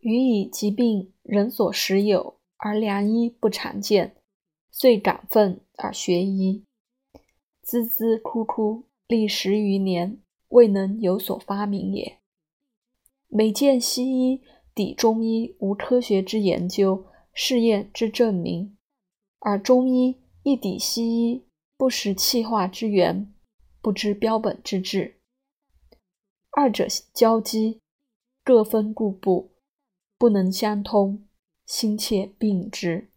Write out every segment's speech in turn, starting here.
予以疾病人所时有，而良医不常见，遂感愤而学医，孜孜哭哭，历十余年，未能有所发明也。每见西医抵中医无科学之研究、试验之证明，而中医亦抵西医不识气化之源，不知标本之治，二者交击，各分故步，不能相通，心切病之。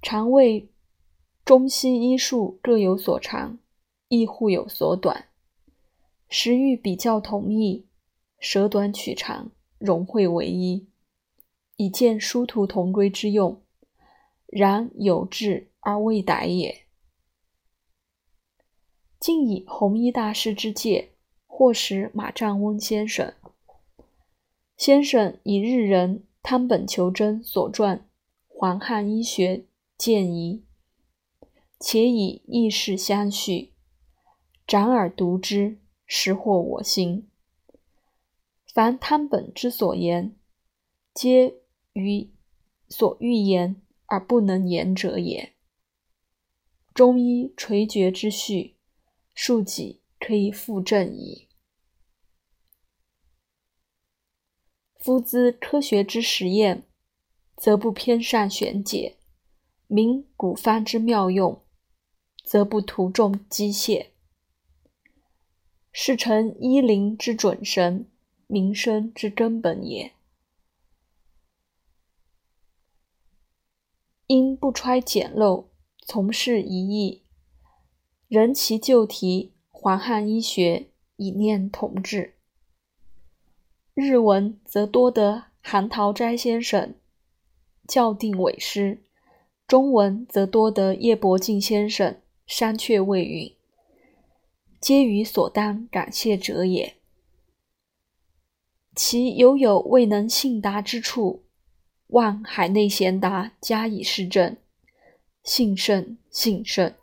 常谓中西医术各有所长，亦互有所短。时欲比较统一，舍短取长，融会为一，以见殊途同归之用。然有志而未逮也。竟以弘一大师之戒，或识马占翁先生。先生以日人汤本求真所撰《黄汉医学见疑》，且以异事相续，展耳读之。实获我心。凡汤本之所言，皆于所欲言而不能言者也。中医垂绝之序，庶几可以复正矣。夫兹科学之实验，则不偏善玄解；明古方之妙用，则不图重机械。是成医灵之准绳，民生之根本也。因不揣简陋，从事一义，仍其旧题《黄汉医学》，以念同治。日文则多得韩陶斋先生校订伪诗，中文则多得叶伯敬先生删却未允。皆于所当感谢者也。其犹有未能信达之处，望海内贤达加以施正。幸甚，幸甚。